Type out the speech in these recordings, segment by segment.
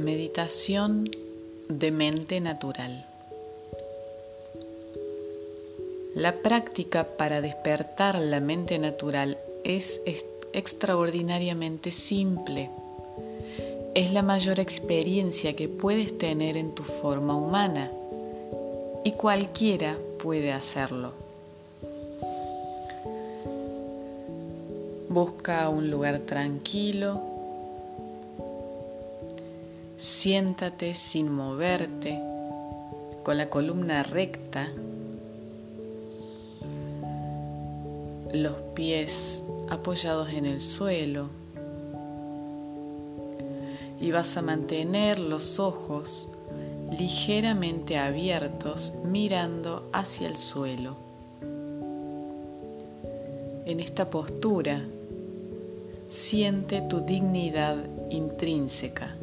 Meditación de mente natural. La práctica para despertar la mente natural es extraordinariamente simple. Es la mayor experiencia que puedes tener en tu forma humana y cualquiera puede hacerlo. Busca un lugar tranquilo Siéntate sin moverte, con la columna recta, los pies apoyados en el suelo y vas a mantener los ojos ligeramente abiertos mirando hacia el suelo. En esta postura, siente tu dignidad intrínseca.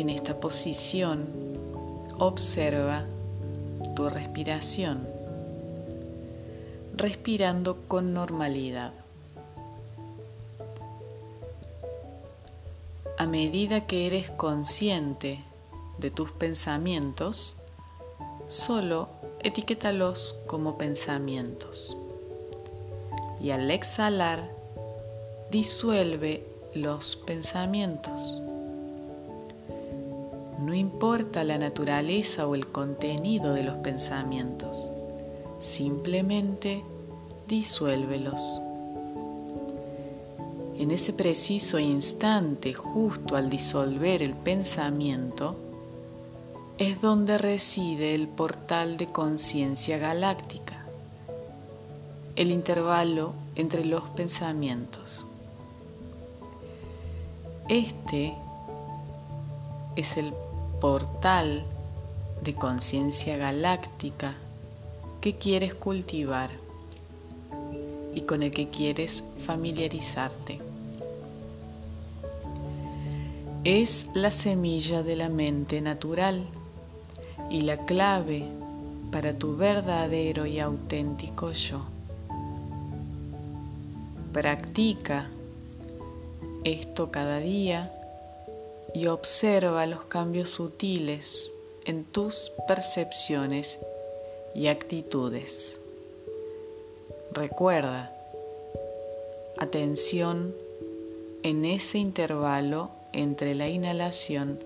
En esta posición, observa tu respiración, respirando con normalidad. A medida que eres consciente de tus pensamientos, solo etiquétalos como pensamientos. Y al exhalar, disuelve los pensamientos. No importa la naturaleza o el contenido de los pensamientos, simplemente disuélvelos. En ese preciso instante, justo al disolver el pensamiento, es donde reside el portal de conciencia galáctica, el intervalo entre los pensamientos. Este es el portal de conciencia galáctica que quieres cultivar y con el que quieres familiarizarte. Es la semilla de la mente natural y la clave para tu verdadero y auténtico yo. Practica esto cada día y observa los cambios sutiles en tus percepciones y actitudes. Recuerda, atención en ese intervalo entre la inhalación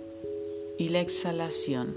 y la exhalación.